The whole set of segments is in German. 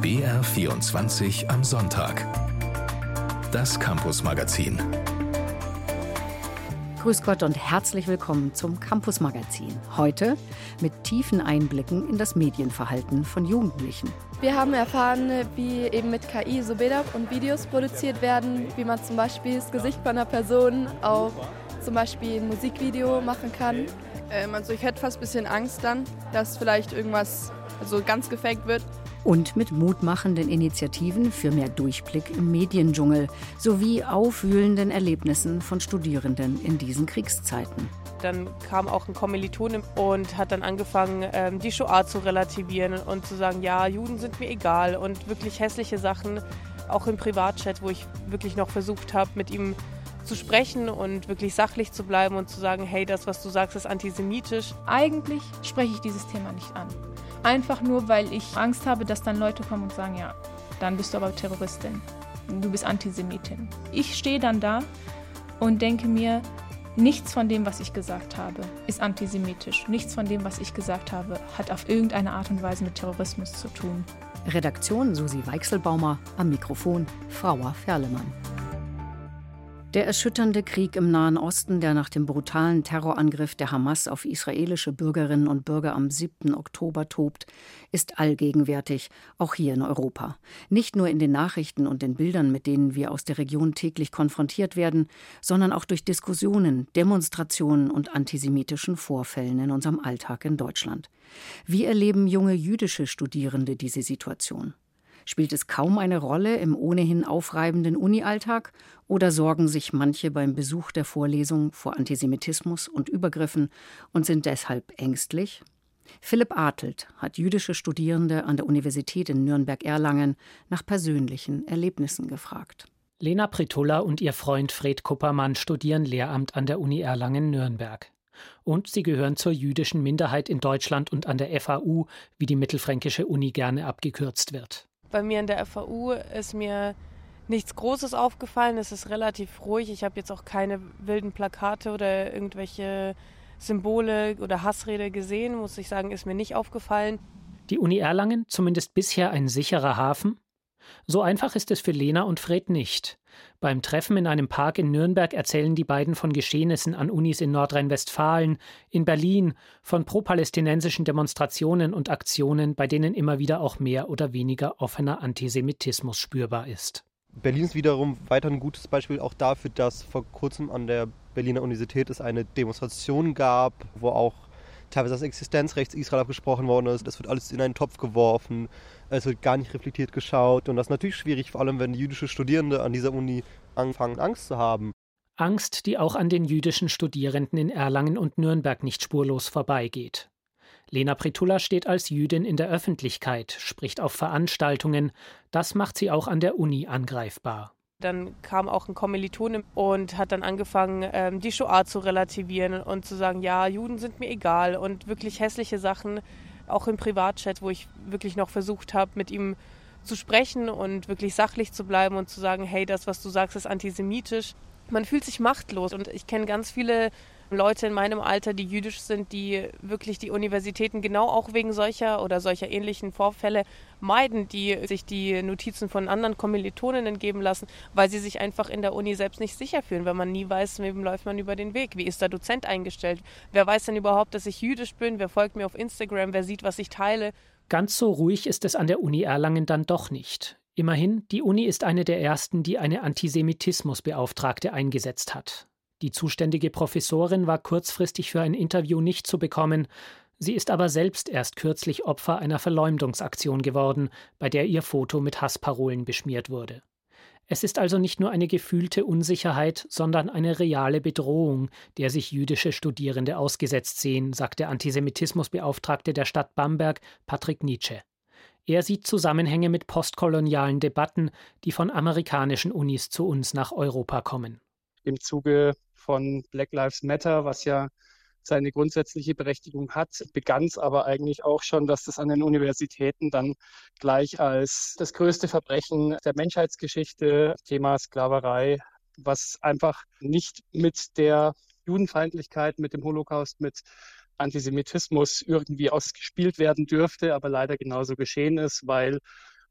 BR24 am Sonntag. Das Campus Magazin. Grüß Gott und herzlich willkommen zum Campus Magazin. Heute mit tiefen Einblicken in das Medienverhalten von Jugendlichen. Wir haben erfahren, wie eben mit KI so Bilder und Videos produziert werden, wie man zum Beispiel das Gesicht von einer Person auf zum Beispiel ein Musikvideo machen kann. Ähm, also ich hätte fast ein bisschen Angst dann, dass vielleicht irgendwas also ganz gefaked wird. Und mit mutmachenden Initiativen für mehr Durchblick im Mediendschungel sowie aufwühlenden Erlebnissen von Studierenden in diesen Kriegszeiten. Dann kam auch ein Kommilitone und hat dann angefangen, ähm, die Shoah zu relativieren und zu sagen, ja, Juden sind mir egal und wirklich hässliche Sachen, auch im Privatchat, wo ich wirklich noch versucht habe, mit ihm zu sprechen und wirklich sachlich zu bleiben und zu sagen, hey, das, was du sagst, ist antisemitisch. Eigentlich spreche ich dieses Thema nicht an. Einfach nur, weil ich Angst habe, dass dann Leute kommen und sagen, ja, dann bist du aber Terroristin, du bist Antisemitin. Ich stehe dann da und denke mir, nichts von dem, was ich gesagt habe, ist antisemitisch. Nichts von dem, was ich gesagt habe, hat auf irgendeine Art und Weise mit Terrorismus zu tun. Redaktion Susi Weichselbaumer, am Mikrofon Frauer Ferlemann. Der erschütternde Krieg im Nahen Osten, der nach dem brutalen Terrorangriff der Hamas auf israelische Bürgerinnen und Bürger am 7. Oktober tobt, ist allgegenwärtig, auch hier in Europa. Nicht nur in den Nachrichten und den Bildern, mit denen wir aus der Region täglich konfrontiert werden, sondern auch durch Diskussionen, Demonstrationen und antisemitischen Vorfällen in unserem Alltag in Deutschland. Wie erleben junge jüdische Studierende diese Situation? Spielt es kaum eine Rolle im ohnehin aufreibenden Unialltag oder sorgen sich manche beim Besuch der Vorlesung vor Antisemitismus und Übergriffen und sind deshalb ängstlich? Philipp Artelt hat jüdische Studierende an der Universität in Nürnberg-Erlangen nach persönlichen Erlebnissen gefragt. Lena Pritulla und ihr Freund Fred Kuppermann studieren Lehramt an der Uni Erlangen-Nürnberg. Und sie gehören zur jüdischen Minderheit in Deutschland und an der FAU, wie die Mittelfränkische Uni gerne abgekürzt wird. Bei mir in der FAU ist mir nichts Großes aufgefallen. Es ist relativ ruhig. Ich habe jetzt auch keine wilden Plakate oder irgendwelche Symbole oder Hassrede gesehen, muss ich sagen, ist mir nicht aufgefallen. Die Uni Erlangen zumindest bisher ein sicherer Hafen? So einfach ist es für Lena und Fred nicht. Beim Treffen in einem Park in Nürnberg erzählen die beiden von Geschehnissen an Unis in Nordrhein-Westfalen, in Berlin, von pro-palästinensischen Demonstrationen und Aktionen, bei denen immer wieder auch mehr oder weniger offener Antisemitismus spürbar ist. Berlin ist wiederum weiter ein gutes Beispiel auch dafür, dass vor kurzem an der Berliner Universität es eine Demonstration gab, wo auch teilweise das Existenzrecht Israel abgesprochen worden ist. Das wird alles in einen Topf geworfen. Es wird gar nicht reflektiert geschaut. Und das ist natürlich schwierig, vor allem wenn jüdische Studierende an dieser Uni anfangen, Angst zu haben. Angst, die auch an den jüdischen Studierenden in Erlangen und Nürnberg nicht spurlos vorbeigeht. Lena Pritulla steht als Jüdin in der Öffentlichkeit, spricht auf Veranstaltungen. Das macht sie auch an der Uni angreifbar. Dann kam auch ein Kommilitone und hat dann angefangen, ähm, die Shoah zu relativieren und zu sagen, ja, Juden sind mir egal und wirklich hässliche Sachen, auch im Privatchat, wo ich wirklich noch versucht habe, mit ihm zu sprechen und wirklich sachlich zu bleiben und zu sagen, hey, das, was du sagst, ist antisemitisch. Man fühlt sich machtlos und ich kenne ganz viele Leute in meinem Alter, die jüdisch sind, die wirklich die Universitäten genau auch wegen solcher oder solcher ähnlichen Vorfälle meiden, die sich die Notizen von anderen Kommilitoninnen geben lassen, weil sie sich einfach in der Uni selbst nicht sicher fühlen, weil man nie weiß, wem läuft man über den Weg, wie ist der Dozent eingestellt, wer weiß denn überhaupt, dass ich jüdisch bin, wer folgt mir auf Instagram, wer sieht, was ich teile. Ganz so ruhig ist es an der Uni Erlangen dann doch nicht. Immerhin, die Uni ist eine der ersten, die eine Antisemitismusbeauftragte eingesetzt hat. Die zuständige Professorin war kurzfristig für ein Interview nicht zu bekommen, sie ist aber selbst erst kürzlich Opfer einer Verleumdungsaktion geworden, bei der ihr Foto mit Hassparolen beschmiert wurde. Es ist also nicht nur eine gefühlte Unsicherheit, sondern eine reale Bedrohung, der sich jüdische Studierende ausgesetzt sehen, sagt der Antisemitismusbeauftragte der Stadt Bamberg, Patrick Nietzsche. Er sieht Zusammenhänge mit postkolonialen Debatten, die von amerikanischen Unis zu uns nach Europa kommen. Im Zuge von Black Lives Matter, was ja seine grundsätzliche Berechtigung hat, begann es aber eigentlich auch schon, dass das an den Universitäten dann gleich als das größte Verbrechen der Menschheitsgeschichte, Thema Sklaverei, was einfach nicht mit der Judenfeindlichkeit, mit dem Holocaust, mit Antisemitismus irgendwie ausgespielt werden dürfte, aber leider genauso geschehen ist, weil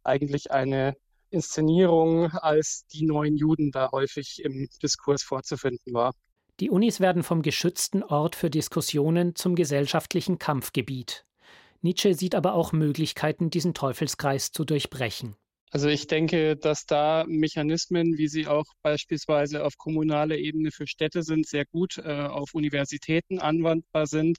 eigentlich eine Inszenierung als die neuen Juden da häufig im Diskurs vorzufinden war. Die Unis werden vom geschützten Ort für Diskussionen zum gesellschaftlichen Kampfgebiet. Nietzsche sieht aber auch Möglichkeiten, diesen Teufelskreis zu durchbrechen. Also ich denke, dass da Mechanismen, wie sie auch beispielsweise auf kommunaler Ebene für Städte sind, sehr gut äh, auf Universitäten anwendbar sind,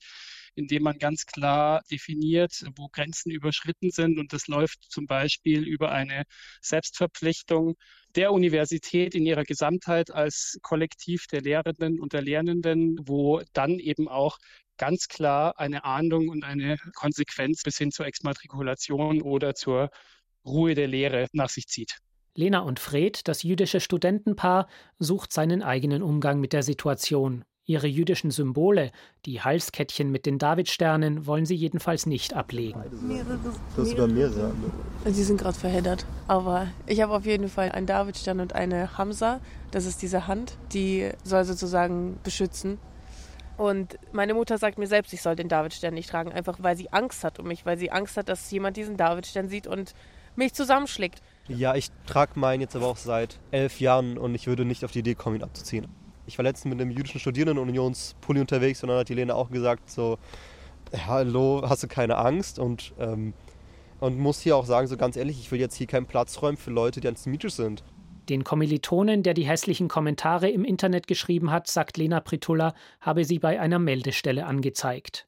indem man ganz klar definiert, wo Grenzen überschritten sind. Und das läuft zum Beispiel über eine Selbstverpflichtung der Universität in ihrer Gesamtheit als Kollektiv der Lehrenden und der Lernenden, wo dann eben auch ganz klar eine Ahndung und eine Konsequenz bis hin zur Exmatrikulation oder zur Ruhe der Lehre nach sich zieht. Lena und Fred, das jüdische Studentenpaar, sucht seinen eigenen Umgang mit der Situation. Ihre jüdischen Symbole, die Halskettchen mit den Davidsternen, wollen sie jedenfalls nicht ablegen. Hast sogar mehrere. Sie sind gerade verheddert. Aber ich habe auf jeden Fall einen Davidstern und eine Hamza. Das ist diese Hand, die soll sozusagen beschützen. Und meine Mutter sagt mir selbst, ich soll den Davidstern nicht tragen, einfach weil sie Angst hat um mich, weil sie Angst hat, dass jemand diesen Davidstern sieht und mich zusammenschlägt. Ja, ich trage meinen jetzt aber auch seit elf Jahren und ich würde nicht auf die Idee kommen, ihn abzuziehen. Ich war letztens mit einem jüdischen Studierendenunionspulli unterwegs und dann hat die Lena auch gesagt so, hallo, hast du keine Angst? Und, ähm, und muss hier auch sagen, so ganz ehrlich, ich will jetzt hier keinen Platz räumen für Leute, die antisemitisch sind. Den Kommilitonen, der die hässlichen Kommentare im Internet geschrieben hat, sagt Lena Pritulla, habe sie bei einer Meldestelle angezeigt.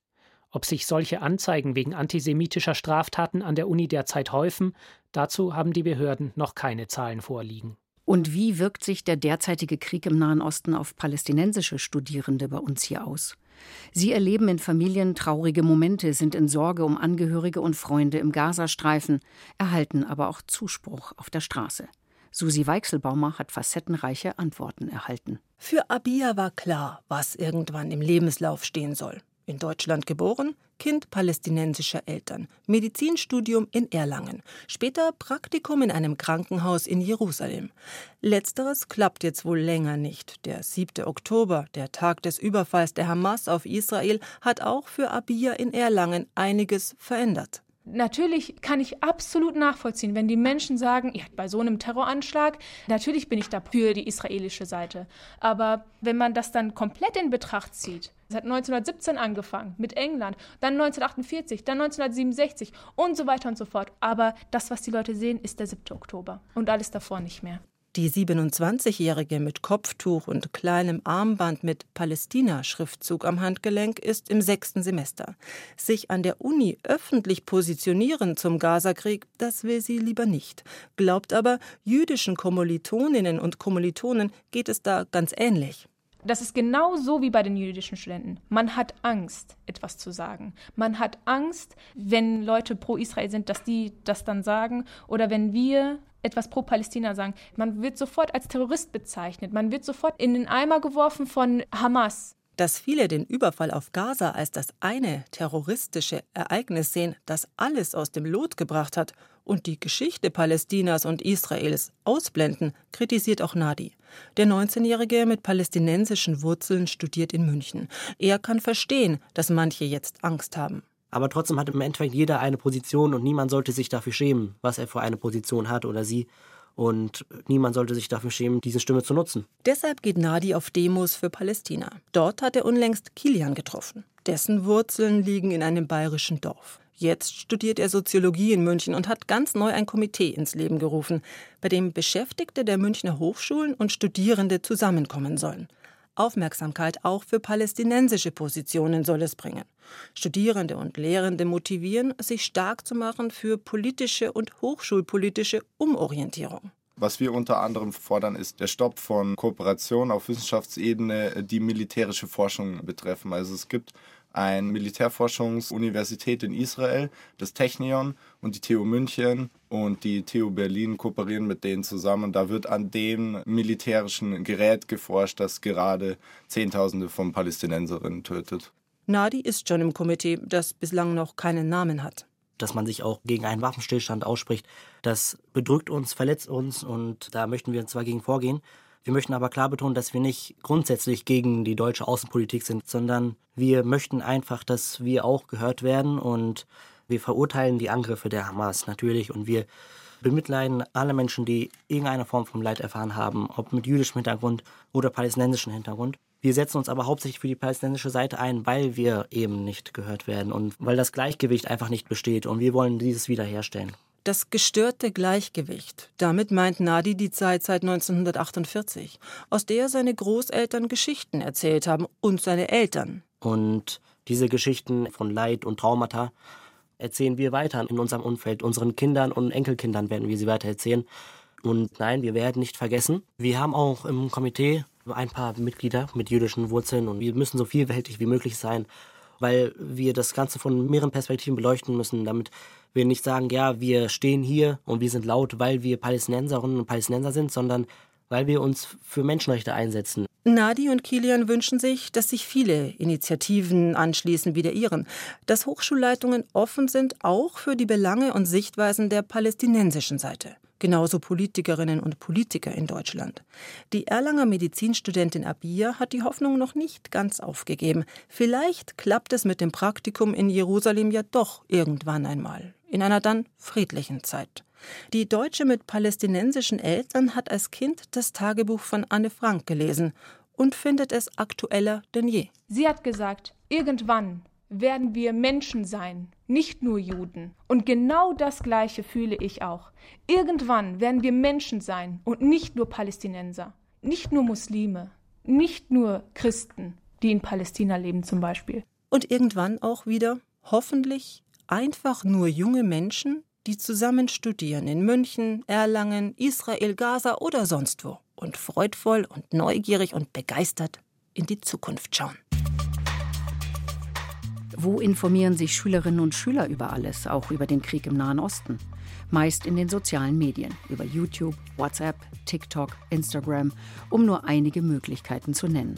Ob sich solche Anzeigen wegen antisemitischer Straftaten an der Uni derzeit häufen, dazu haben die Behörden noch keine Zahlen vorliegen. Und wie wirkt sich der derzeitige Krieg im Nahen Osten auf palästinensische Studierende bei uns hier aus? Sie erleben in Familien traurige Momente, sind in Sorge um Angehörige und Freunde im Gazastreifen, erhalten aber auch Zuspruch auf der Straße. Susi Weichselbaumer hat facettenreiche Antworten erhalten. Für Abia war klar, was irgendwann im Lebenslauf stehen soll. In Deutschland geboren, Kind palästinensischer Eltern, Medizinstudium in Erlangen, später Praktikum in einem Krankenhaus in Jerusalem. Letzteres klappt jetzt wohl länger nicht. Der 7. Oktober, der Tag des Überfalls der Hamas auf Israel, hat auch für Abia in Erlangen einiges verändert. Natürlich kann ich absolut nachvollziehen, wenn die Menschen sagen, ja, bei so einem Terroranschlag, natürlich bin ich da für die israelische Seite. Aber wenn man das dann komplett in Betracht zieht, es hat 1917 angefangen mit England, dann 1948, dann 1967 und so weiter und so fort. Aber das, was die Leute sehen, ist der 7. Oktober und alles davor nicht mehr. Die 27-Jährige mit Kopftuch und kleinem Armband mit Palästina-Schriftzug am Handgelenk ist im sechsten Semester. Sich an der Uni öffentlich positionieren zum Gazakrieg, das will sie lieber nicht. Glaubt aber, jüdischen Kommilitoninnen und Kommilitonen geht es da ganz ähnlich. Das ist genau so wie bei den jüdischen Studenten. Man hat Angst, etwas zu sagen. Man hat Angst, wenn Leute pro Israel sind, dass die das dann sagen. Oder wenn wir etwas pro Palästina sagen. Man wird sofort als Terrorist bezeichnet. Man wird sofort in den Eimer geworfen von Hamas. Dass viele den Überfall auf Gaza als das eine terroristische Ereignis sehen, das alles aus dem Lot gebracht hat und die Geschichte Palästinas und Israels ausblenden, kritisiert auch Nadi. Der 19-Jährige mit palästinensischen Wurzeln studiert in München. Er kann verstehen, dass manche jetzt Angst haben. Aber trotzdem hat im Endeffekt jeder eine Position und niemand sollte sich dafür schämen, was er für eine Position hat oder sie. Und niemand sollte sich dafür schämen, diese Stimme zu nutzen. Deshalb geht Nadi auf Demos für Palästina. Dort hat er unlängst Kilian getroffen. Dessen Wurzeln liegen in einem bayerischen Dorf. Jetzt studiert er Soziologie in München und hat ganz neu ein Komitee ins Leben gerufen, bei dem Beschäftigte der Münchner Hochschulen und Studierende zusammenkommen sollen. Aufmerksamkeit auch für palästinensische Positionen soll es bringen. Studierende und Lehrende motivieren, sich stark zu machen für politische und hochschulpolitische Umorientierung. Was wir unter anderem fordern, ist der Stopp von Kooperationen auf Wissenschaftsebene, die militärische Forschung betreffen. Also es gibt eine Militärforschungsuniversität in Israel, das Technion und die TU München und die TU Berlin kooperieren mit denen zusammen. Da wird an dem militärischen Gerät geforscht, das gerade Zehntausende von Palästinenserinnen tötet. Nadi ist schon im Komitee, das bislang noch keinen Namen hat. Dass man sich auch gegen einen Waffenstillstand ausspricht, das bedrückt uns, verletzt uns und da möchten wir zwar gegen vorgehen. Wir möchten aber klar betonen, dass wir nicht grundsätzlich gegen die deutsche Außenpolitik sind, sondern wir möchten einfach, dass wir auch gehört werden und Wir verurteilen die Angriffe der Hamas natürlich und wir bemitleiden alle Menschen, die irgendeine Form von Leid erfahren haben, ob mit jüdischem Hintergrund oder palästinensischem Hintergrund. Wir setzen uns aber hauptsächlich für die palästinensische Seite ein, weil wir eben nicht gehört werden und weil das Gleichgewicht einfach nicht besteht und wir wollen dieses wiederherstellen. Das gestörte Gleichgewicht. Damit meint Nadi die Zeit seit 1948, aus der seine Großeltern Geschichten erzählt haben und seine Eltern. Und diese Geschichten von Leid und Traumata erzählen wir weiter in unserem Umfeld. Unseren Kindern und Enkelkindern werden wir sie weiter erzählen. Und nein, wir werden nicht vergessen. Wir haben auch im Komitee ein paar Mitglieder mit jüdischen Wurzeln und wir müssen so vielfältig wie möglich sein, weil wir das Ganze von mehreren Perspektiven beleuchten müssen, damit wir nicht sagen, ja, wir stehen hier und wir sind laut, weil wir Palästinenserinnen und Palästinenser sind, sondern weil wir uns für Menschenrechte einsetzen. Nadi und Kilian wünschen sich, dass sich viele Initiativen anschließen wie der ihren, dass Hochschulleitungen offen sind auch für die Belange und Sichtweisen der palästinensischen Seite. Genauso Politikerinnen und Politiker in Deutschland. Die Erlanger Medizinstudentin Abia hat die Hoffnung noch nicht ganz aufgegeben. Vielleicht klappt es mit dem Praktikum in Jerusalem ja doch irgendwann einmal, in einer dann friedlichen Zeit. Die Deutsche mit palästinensischen Eltern hat als Kind das Tagebuch von Anne Frank gelesen und findet es aktueller denn je. Sie hat gesagt, irgendwann werden wir Menschen sein, nicht nur Juden. Und genau das Gleiche fühle ich auch. Irgendwann werden wir Menschen sein und nicht nur Palästinenser, nicht nur Muslime, nicht nur Christen, die in Palästina leben zum Beispiel. Und irgendwann auch wieder, hoffentlich, einfach nur junge Menschen, die zusammen studieren in München, Erlangen, Israel, Gaza oder sonst wo und freudvoll und neugierig und begeistert in die Zukunft schauen. Wo informieren sich Schülerinnen und Schüler über alles, auch über den Krieg im Nahen Osten? Meist in den sozialen Medien, über YouTube, WhatsApp, TikTok, Instagram, um nur einige Möglichkeiten zu nennen.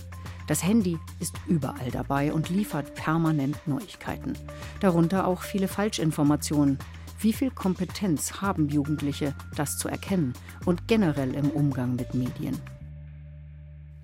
Das Handy ist überall dabei und liefert permanent Neuigkeiten. Darunter auch viele Falschinformationen, wie viel Kompetenz haben Jugendliche, das zu erkennen und generell im Umgang mit Medien?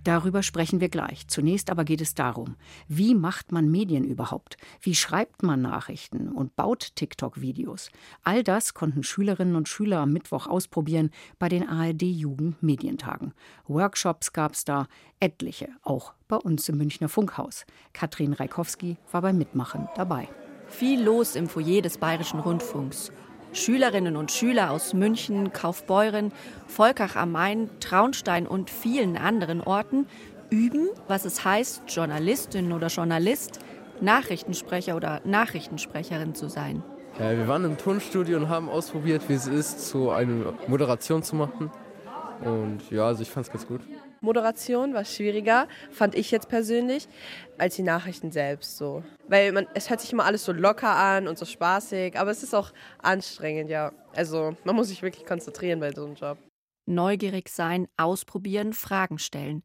Darüber sprechen wir gleich. Zunächst aber geht es darum, wie macht man Medien überhaupt? Wie schreibt man Nachrichten und baut TikTok-Videos? All das konnten Schülerinnen und Schüler am Mittwoch ausprobieren bei den ARD-Jugend-Medientagen. Workshops gab es da, etliche, auch bei uns im Münchner Funkhaus. Katrin Reikowski war beim Mitmachen dabei. Viel los im Foyer des Bayerischen Rundfunks. Schülerinnen und Schüler aus München, Kaufbeuren, Volkach am Main, Traunstein und vielen anderen Orten üben, was es heißt, Journalistin oder Journalist, Nachrichtensprecher oder Nachrichtensprecherin zu sein. Ja, wir waren im Tonstudio und haben ausprobiert, wie es ist, so eine Moderation zu machen. Und ja, also ich fand es ganz gut. Moderation war schwieriger, fand ich jetzt persönlich, als die Nachrichten selbst so. Weil man, es hört sich immer alles so locker an und so spaßig, aber es ist auch anstrengend, ja. Also man muss sich wirklich konzentrieren bei so einem Job. Neugierig sein, ausprobieren, Fragen stellen.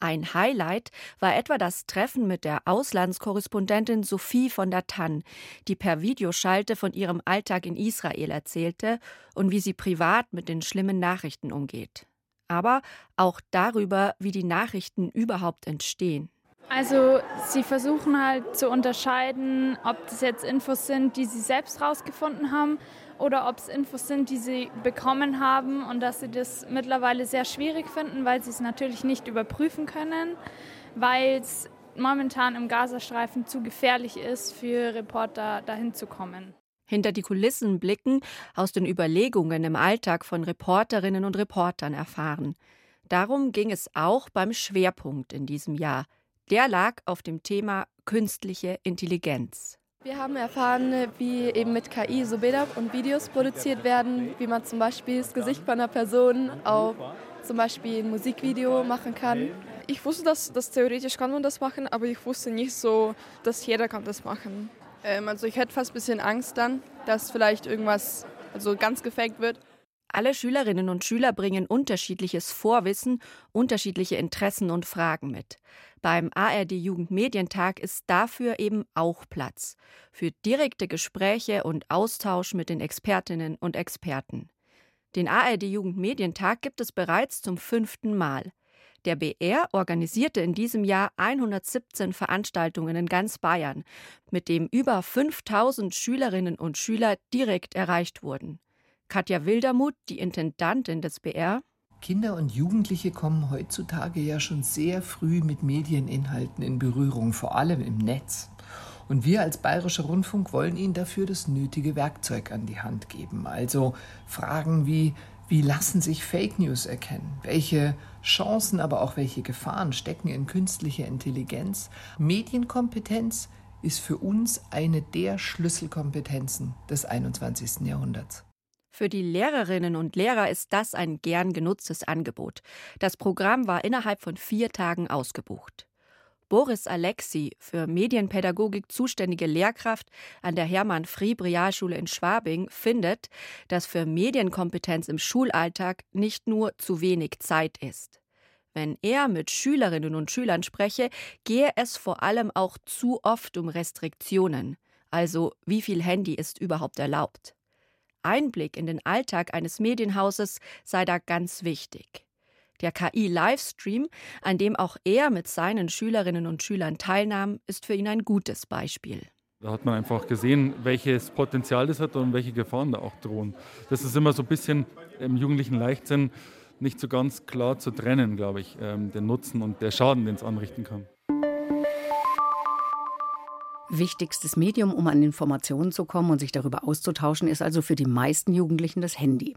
Ein Highlight war etwa das Treffen mit der Auslandskorrespondentin Sophie von der Tann, die per Videoschalte von ihrem Alltag in Israel erzählte und wie sie privat mit den schlimmen Nachrichten umgeht aber auch darüber, wie die Nachrichten überhaupt entstehen. Also sie versuchen halt zu unterscheiden, ob das jetzt Infos sind, die sie selbst rausgefunden haben oder ob es Infos sind, die sie bekommen haben und dass sie das mittlerweile sehr schwierig finden, weil sie es natürlich nicht überprüfen können, weil es momentan im Gazastreifen zu gefährlich ist, für Reporter dahin zu kommen hinter die Kulissen blicken, aus den Überlegungen im Alltag von Reporterinnen und Reportern erfahren. Darum ging es auch beim Schwerpunkt in diesem Jahr. Der lag auf dem Thema künstliche Intelligenz. Wir haben erfahren, wie eben mit KI so Bilder und Videos produziert werden, wie man zum Beispiel das Gesicht von einer Person auf zum Beispiel ein Musikvideo machen kann. Ich wusste, dass, dass theoretisch kann man das machen, aber ich wusste nicht so, dass jeder kann das machen. Ähm, also ich hätte fast ein bisschen Angst dann, dass vielleicht irgendwas also ganz gefaked wird. Alle Schülerinnen und Schüler bringen unterschiedliches Vorwissen, unterschiedliche Interessen und Fragen mit. Beim ARD Jugendmedientag ist dafür eben auch Platz für direkte Gespräche und Austausch mit den Expertinnen und Experten. Den ARD Jugendmedientag gibt es bereits zum fünften Mal. Der BR organisierte in diesem Jahr 117 Veranstaltungen in ganz Bayern, mit dem über 5000 Schülerinnen und Schüler direkt erreicht wurden. Katja Wildermuth, die Intendantin des BR. Kinder und Jugendliche kommen heutzutage ja schon sehr früh mit Medieninhalten in Berührung, vor allem im Netz. Und wir als Bayerischer Rundfunk wollen ihnen dafür das nötige Werkzeug an die Hand geben. Also Fragen wie, wie lassen sich Fake News erkennen? Welche Chancen, aber auch welche Gefahren stecken in künstlicher Intelligenz? Medienkompetenz ist für uns eine der Schlüsselkompetenzen des 21. Jahrhunderts. Für die Lehrerinnen und Lehrer ist das ein gern genutztes Angebot. Das Programm war innerhalb von vier Tagen ausgebucht. Boris Alexi, für Medienpädagogik zuständige Lehrkraft an der Hermann Frieb Realschule in Schwabing, findet, dass für Medienkompetenz im Schulalltag nicht nur zu wenig Zeit ist. Wenn er mit Schülerinnen und Schülern spreche, gehe es vor allem auch zu oft um Restriktionen, also wie viel Handy ist überhaupt erlaubt. Einblick in den Alltag eines Medienhauses sei da ganz wichtig. Der KI-Livestream, an dem auch er mit seinen Schülerinnen und Schülern teilnahm, ist für ihn ein gutes Beispiel. Da hat man einfach gesehen, welches Potenzial das hat und welche Gefahren da auch drohen. Das ist immer so ein bisschen im jugendlichen Leichtsinn nicht so ganz klar zu trennen, glaube ich, ähm, den Nutzen und der Schaden, den es anrichten kann. Wichtigstes Medium, um an Informationen zu kommen und sich darüber auszutauschen, ist also für die meisten Jugendlichen das Handy.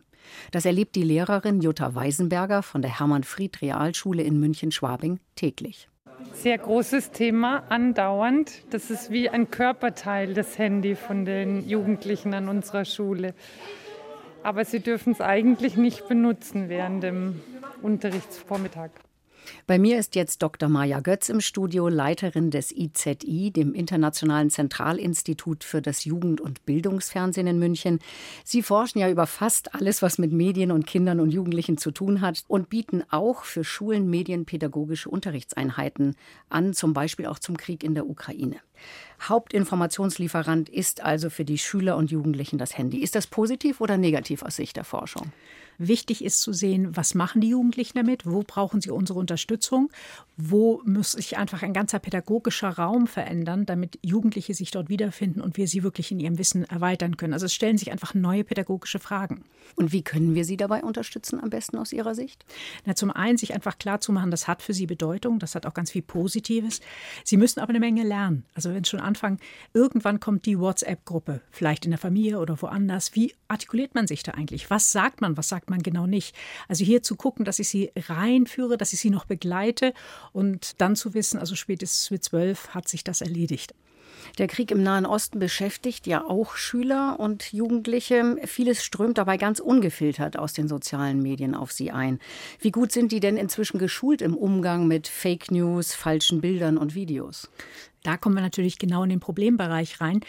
Das erlebt die Lehrerin Jutta Weisenberger von der Hermann-Fried-Realschule in München-Schwabing täglich. Sehr großes Thema, andauernd. Das ist wie ein Körperteil, das Handy von den Jugendlichen an unserer Schule. Aber sie dürfen es eigentlich nicht benutzen während dem Unterrichtsvormittag. Bei mir ist jetzt Dr. Maja Götz im Studio, Leiterin des IZI, dem Internationalen Zentralinstitut für das Jugend- und Bildungsfernsehen in München. Sie forschen ja über fast alles, was mit Medien und Kindern und Jugendlichen zu tun hat und bieten auch für Schulen medienpädagogische Unterrichtseinheiten an, zum Beispiel auch zum Krieg in der Ukraine. Hauptinformationslieferant ist also für die Schüler und Jugendlichen das Handy. Ist das positiv oder negativ aus Sicht der Forschung? Wichtig ist zu sehen, was machen die Jugendlichen damit, wo brauchen sie unsere Unterstützung, wo muss sich einfach ein ganzer pädagogischer Raum verändern, damit Jugendliche sich dort wiederfinden und wir sie wirklich in ihrem Wissen erweitern können. Also es stellen sich einfach neue pädagogische Fragen. Und wie können wir sie dabei unterstützen, am besten aus Ihrer Sicht? Na, zum einen sich einfach klar zu machen, das hat für sie Bedeutung, das hat auch ganz viel Positives. Sie müssen aber eine Menge lernen. Also wenn schon anfangen, irgendwann kommt die WhatsApp-Gruppe, vielleicht in der Familie oder woanders. Wie artikuliert man sich da eigentlich? Was sagt man, was sagt man genau nicht. Also hier zu gucken, dass ich sie reinführe, dass ich sie noch begleite und dann zu wissen, also spätestens mit zwölf hat sich das erledigt. Der Krieg im Nahen Osten beschäftigt ja auch Schüler und Jugendliche. Vieles strömt dabei ganz ungefiltert aus den sozialen Medien auf sie ein. Wie gut sind die denn inzwischen geschult im Umgang mit Fake News, falschen Bildern und Videos? Da kommen wir natürlich genau in den Problembereich rein,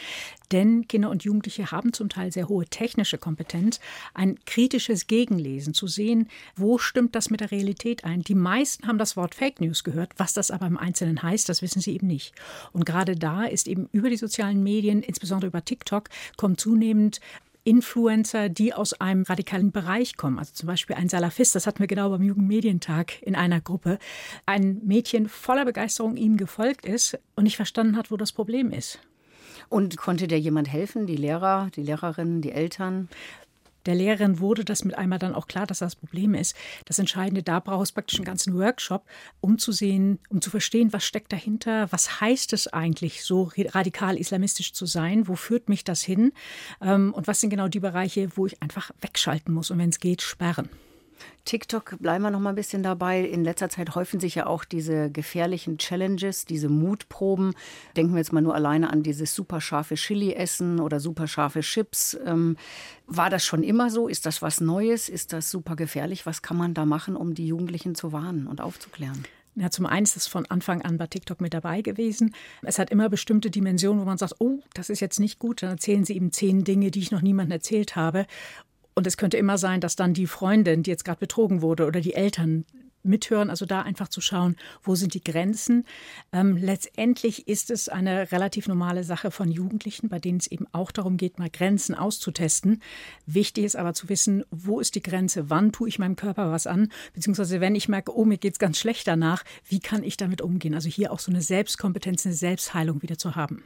denn Kinder und Jugendliche haben zum Teil sehr hohe technische Kompetenz, ein kritisches Gegenlesen, zu sehen, wo stimmt das mit der Realität ein. Die meisten haben das Wort Fake News gehört, was das aber im Einzelnen heißt, das wissen sie eben nicht. Und gerade da ist eben über die sozialen Medien, insbesondere über TikTok, kommt zunehmend Influencer, die aus einem radikalen Bereich kommen. Also zum Beispiel ein Salafist, das hatten wir genau beim Jugendmedientag in einer Gruppe. Ein Mädchen voller Begeisterung ihm gefolgt ist und nicht verstanden hat, wo das Problem ist. Und konnte dir jemand helfen? Die Lehrer, die Lehrerinnen, die Eltern? Der Lehrerin wurde das mit einmal dann auch klar, dass das Problem ist. Das Entscheidende, da braucht es praktisch einen ganzen Workshop, um zu sehen, um zu verstehen, was steckt dahinter, was heißt es eigentlich, so radikal islamistisch zu sein, wo führt mich das hin ähm, und was sind genau die Bereiche, wo ich einfach wegschalten muss und wenn es geht, sperren. TikTok, bleiben wir noch mal ein bisschen dabei. In letzter Zeit häufen sich ja auch diese gefährlichen Challenges, diese Mutproben. Denken wir jetzt mal nur alleine an dieses super scharfe Chili-Essen oder super scharfe Chips. Ähm, war das schon immer so? Ist das was Neues? Ist das super gefährlich? Was kann man da machen, um die Jugendlichen zu warnen und aufzuklären? Ja, zum einen ist es von Anfang an bei TikTok mit dabei gewesen. Es hat immer bestimmte Dimensionen, wo man sagt, oh, das ist jetzt nicht gut. Dann erzählen sie ihm zehn Dinge, die ich noch niemandem erzählt habe. Und es könnte immer sein, dass dann die Freundin, die jetzt gerade betrogen wurde, oder die Eltern mithören, also da einfach zu schauen, wo sind die Grenzen. Ähm, letztendlich ist es eine relativ normale Sache von Jugendlichen, bei denen es eben auch darum geht, mal Grenzen auszutesten. Wichtig ist aber zu wissen, wo ist die Grenze, wann tue ich meinem Körper was an, beziehungsweise wenn ich merke, oh, mir geht es ganz schlecht danach, wie kann ich damit umgehen? Also hier auch so eine Selbstkompetenz, eine Selbstheilung wieder zu haben.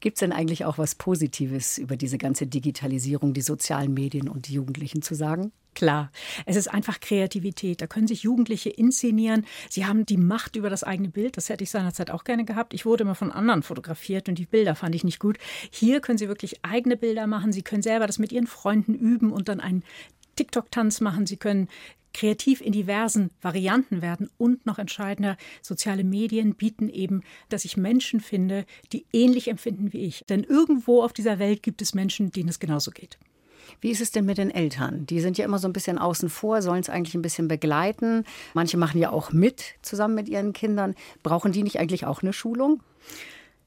Gibt es denn eigentlich auch was Positives über diese ganze Digitalisierung, die sozialen Medien und die Jugendlichen zu sagen? Klar, es ist einfach Kreativität. Da können sich Jugendliche inszenieren. Sie haben die Macht über das eigene Bild. Das hätte ich seinerzeit auch gerne gehabt. Ich wurde immer von anderen fotografiert und die Bilder fand ich nicht gut. Hier können Sie wirklich eigene Bilder machen. Sie können selber das mit Ihren Freunden üben und dann einen TikTok-Tanz machen. Sie können kreativ in diversen Varianten werden und noch entscheidender, soziale Medien bieten eben, dass ich Menschen finde, die ähnlich empfinden wie ich. Denn irgendwo auf dieser Welt gibt es Menschen, denen es genauso geht. Wie ist es denn mit den Eltern? Die sind ja immer so ein bisschen außen vor, sollen es eigentlich ein bisschen begleiten. Manche machen ja auch mit zusammen mit ihren Kindern. Brauchen die nicht eigentlich auch eine Schulung?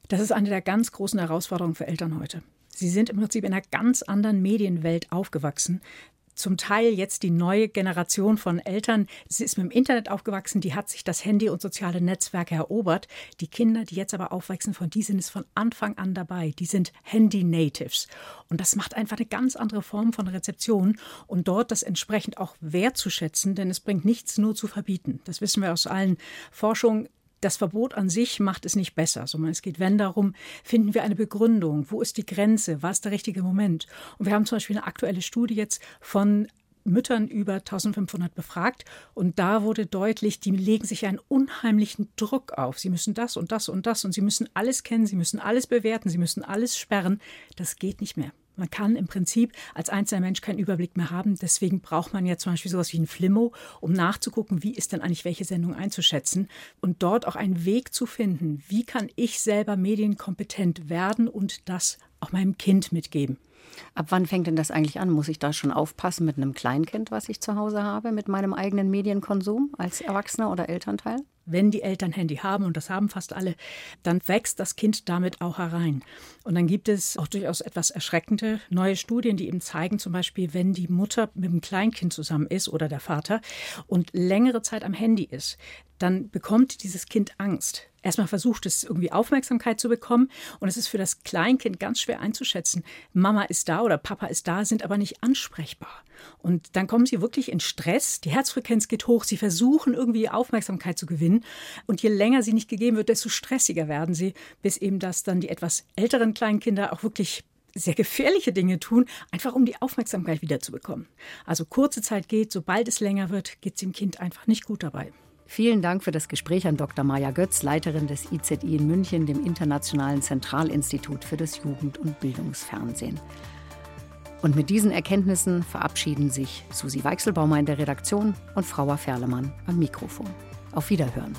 Das ist eine der ganz großen Herausforderungen für Eltern heute. Sie sind im Prinzip in einer ganz anderen Medienwelt aufgewachsen zum Teil jetzt die neue Generation von Eltern, sie ist mit dem Internet aufgewachsen, die hat sich das Handy und soziale Netzwerke erobert. Die Kinder, die jetzt aber aufwachsen, von die sind es von Anfang an dabei. Die sind Handy-Natives. Und das macht einfach eine ganz andere Form von Rezeption und dort das entsprechend auch wertzuschätzen, denn es bringt nichts nur zu verbieten. Das wissen wir aus allen Forschungen das Verbot an sich macht es nicht besser, sondern es geht, wenn darum, finden wir eine Begründung, wo ist die Grenze, was ist der richtige Moment. Und wir haben zum Beispiel eine aktuelle Studie jetzt von Müttern über 1500 befragt und da wurde deutlich, die legen sich einen unheimlichen Druck auf. Sie müssen das und das und das und sie müssen alles kennen, sie müssen alles bewerten, sie müssen alles sperren. Das geht nicht mehr. Man kann im Prinzip als einzelner Mensch keinen Überblick mehr haben. Deswegen braucht man ja zum Beispiel sowas wie ein Flimmo, um nachzugucken, wie ist denn eigentlich welche Sendung einzuschätzen und dort auch einen Weg zu finden, wie kann ich selber medienkompetent werden und das auch meinem Kind mitgeben. Ab wann fängt denn das eigentlich an? Muss ich da schon aufpassen mit einem Kleinkind, was ich zu Hause habe, mit meinem eigenen Medienkonsum als Erwachsener oder Elternteil? Wenn die Eltern Handy haben, und das haben fast alle, dann wächst das Kind damit auch herein. Und dann gibt es auch durchaus etwas erschreckende neue Studien, die eben zeigen, zum Beispiel, wenn die Mutter mit dem Kleinkind zusammen ist oder der Vater und längere Zeit am Handy ist, dann bekommt dieses Kind Angst. Erstmal versucht es irgendwie Aufmerksamkeit zu bekommen und es ist für das Kleinkind ganz schwer einzuschätzen. Mama ist da oder Papa ist da, sind aber nicht ansprechbar. Und dann kommen sie wirklich in Stress, die Herzfrequenz geht hoch, sie versuchen irgendwie Aufmerksamkeit zu gewinnen und je länger sie nicht gegeben wird, desto stressiger werden sie, bis eben das dann die etwas älteren Kleinkinder auch wirklich sehr gefährliche Dinge tun, einfach um die Aufmerksamkeit wiederzubekommen. Also kurze Zeit geht, sobald es länger wird, geht es dem Kind einfach nicht gut dabei. Vielen Dank für das Gespräch an Dr. Maja Götz, Leiterin des IZI in München, dem Internationalen Zentralinstitut für das Jugend- und Bildungsfernsehen. Und mit diesen Erkenntnissen verabschieden sich Susi Weichselbaumer in der Redaktion und Frauer Ferlemann am Mikrofon. Auf Wiederhören.